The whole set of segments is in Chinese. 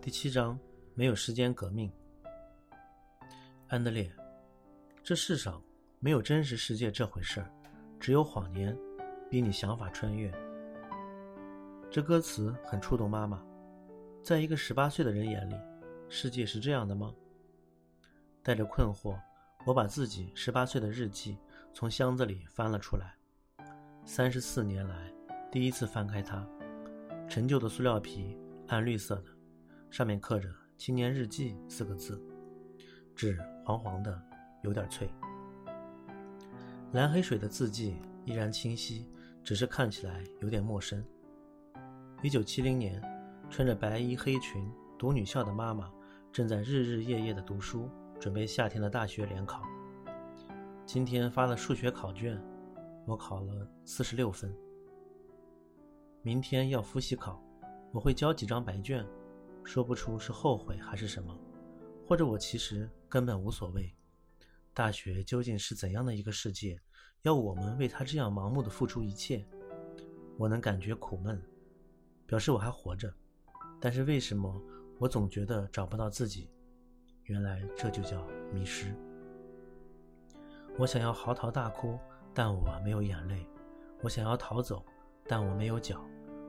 第七章，没有时间革命。安德烈，这世上没有真实世界这回事儿，只有谎言，逼你想法穿越。这歌词很触动妈妈。在一个十八岁的人眼里，世界是这样的吗？带着困惑，我把自己十八岁的日记从箱子里翻了出来。三十四年来，第一次翻开它，陈旧的塑料皮，暗绿色的。上面刻着“青年日记”四个字，纸黄黄的，有点脆。蓝黑水的字迹依然清晰，只是看起来有点陌生。一九七零年，穿着白衣黑裙读女校的妈妈正在日日夜夜的读书，准备夏天的大学联考。今天发了数学考卷，我考了四十六分。明天要复习考，我会交几张白卷。说不出是后悔还是什么，或者我其实根本无所谓。大学究竟是怎样的一个世界，要我们为他这样盲目的付出一切？我能感觉苦闷，表示我还活着。但是为什么我总觉得找不到自己？原来这就叫迷失。我想要嚎啕大哭，但我没有眼泪；我想要逃走，但我没有脚；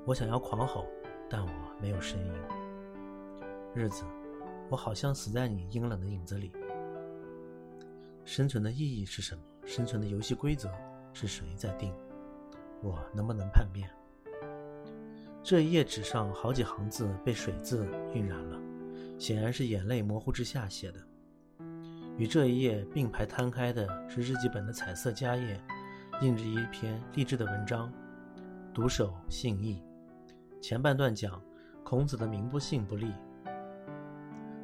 我想要狂吼，但我没有声音。日子，我好像死在你阴冷的影子里。生存的意义是什么？生存的游戏规则是谁在定？我能不能叛变？这一页纸上好几行字被水渍晕染了，显然是眼泪模糊之下写的。与这一页并排摊开的是日记本的彩色夹页，印着一篇励志的文章：“独守信义。”前半段讲孔子的“名不信，不立”。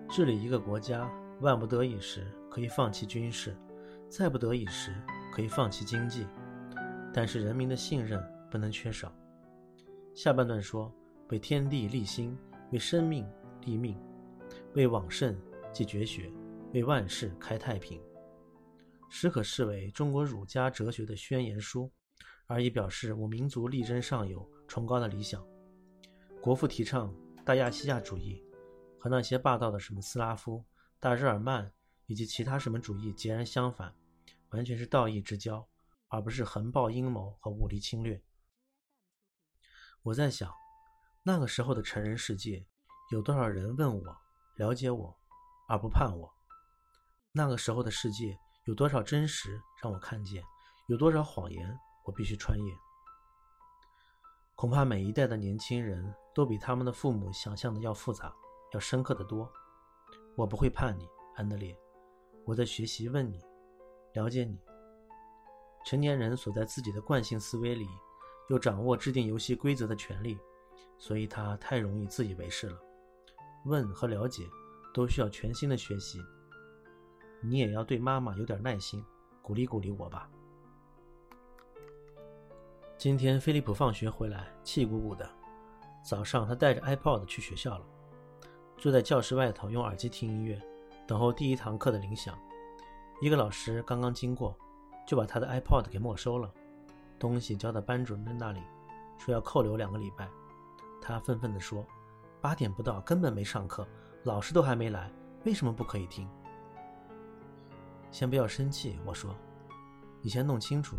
治理一个国家，万不得已时可以放弃军事，再不得已时可以放弃经济，但是人民的信任不能缺少。下半段说：为天地立心，为生命立命，为往圣继绝学，为万世开太平。实可视为中国儒家哲学的宣言书，而以表示我民族力争上游崇高的理想。国父提倡大亚细亚主义。和那些霸道的什么斯拉夫、大日耳曼以及其他什么主义截然相反，完全是道义之交，而不是横暴阴谋和武力侵略。我在想，那个时候的成人世界，有多少人问我、了解我，而不判我？那个时候的世界，有多少真实让我看见，有多少谎言我必须穿越？恐怕每一代的年轻人都比他们的父母想象的要复杂。要深刻的多，我不会怕你，安德烈。我在学习问你，了解你。成年人锁在自己的惯性思维里，又掌握制定游戏规则的权利，所以他太容易自以为是了。问和了解，都需要全新的学习。你也要对妈妈有点耐心，鼓励鼓励我吧。今天菲利普放学回来，气鼓鼓的。早上他带着 iPod 去学校了。坐在教室外头用耳机听音乐，等候第一堂课的铃响。一个老师刚刚经过，就把他的 iPod 给没收了，东西交到班主任那里，说要扣留两个礼拜。他愤愤地说：“八点不到，根本没上课，老师都还没来，为什么不可以听？”先不要生气，我说：“你先弄清楚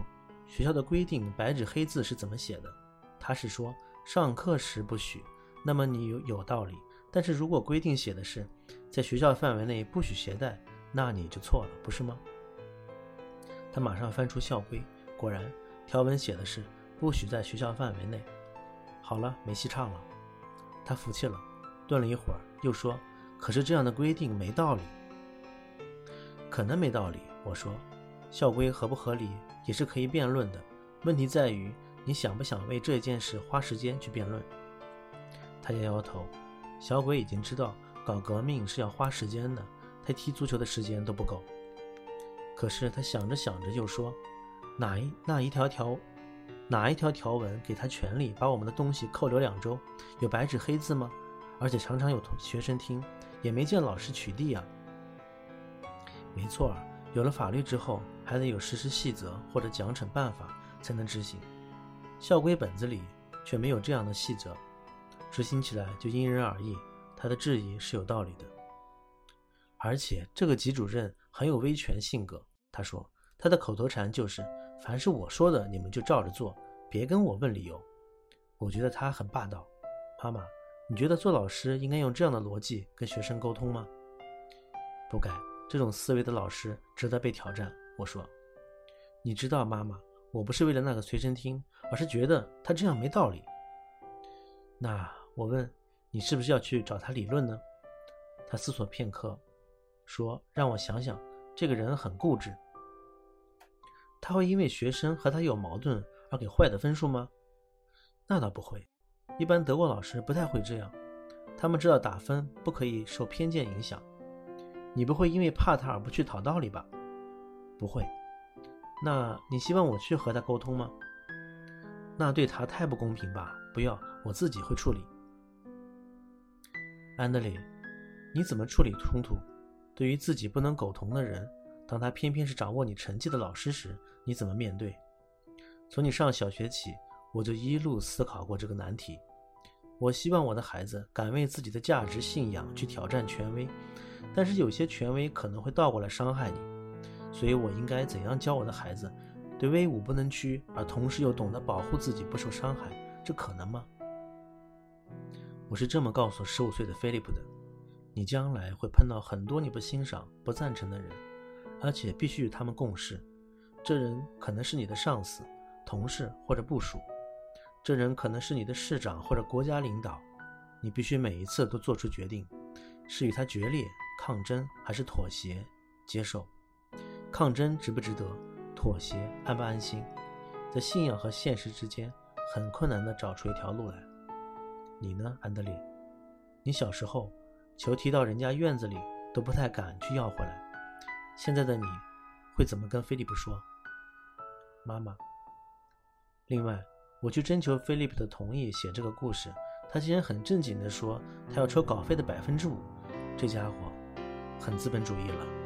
学校的规定，白纸黑字是怎么写的。他是说上课时不许，那么你有有道理。”但是如果规定写的是在学校范围内不许携带，那你就错了，不是吗？他马上翻出校规，果然条文写的是不许在学校范围内。好了，没戏唱了。他服气了，顿了一会儿，又说：“可是这样的规定没道理。”可能没道理，我说，校规合不合理也是可以辩论的。问题在于你想不想为这件事花时间去辩论。他摇摇头。小鬼已经知道搞革命是要花时间的，他踢足球的时间都不够。可是他想着想着又说：“哪一那一条条，哪一条条文给他权利把我们的东西扣留两周？有白纸黑字吗？而且常常有同学生听，也没见老师取缔啊。”没错，有了法律之后，还得有实施细则或者奖惩办法才能执行。校规本子里却没有这样的细则，执行起来就因人而异。他的质疑是有道理的。而且这个级主任很有威权性格，他说他的口头禅就是“凡是我说的，你们就照着做，别跟我问理由”。我觉得他很霸道。妈妈，你觉得做老师应该用这样的逻辑跟学生沟通吗？不该。这种思维的老师值得被挑战。我说：“你知道，妈妈，我不是为了那个随身听，而是觉得他这样没道理。”那我问你，是不是要去找他理论呢？他思索片刻，说：“让我想想，这个人很固执。他会因为学生和他有矛盾而给坏的分数吗？那倒不会。一般德国老师不太会这样，他们知道打分不可以受偏见影响。”你不会因为怕他而不去讨道理吧？不会。那你希望我去和他沟通吗？那对他太不公平吧？不要，我自己会处理。安德烈，你怎么处理冲突？对于自己不能苟同的人，当他偏偏是掌握你成绩的老师时，你怎么面对？从你上小学起，我就一路思考过这个难题。我希望我的孩子敢为自己的价值信仰去挑战权威。但是有些权威可能会倒过来伤害你，所以我应该怎样教我的孩子，对威武不能屈，而同时又懂得保护自己不受伤害？这可能吗？我是这么告诉十五岁的菲利普的：你将来会碰到很多你不欣赏、不赞成的人，而且必须与他们共事。这人可能是你的上司、同事或者部属，这人可能是你的市长或者国家领导。你必须每一次都做出决定，是与他决裂。抗争还是妥协？接受？抗争值不值得？妥协安不安心？在信仰和现实之间，很困难地找出一条路来。你呢，安德烈？你小时候，球踢到人家院子里都不太敢去要回来。现在的你，会怎么跟菲利普说？妈妈。另外，我去征求菲利普的同意写这个故事，他竟然很正经地说他要抽稿费的百分之五。这家伙。很资本主义了。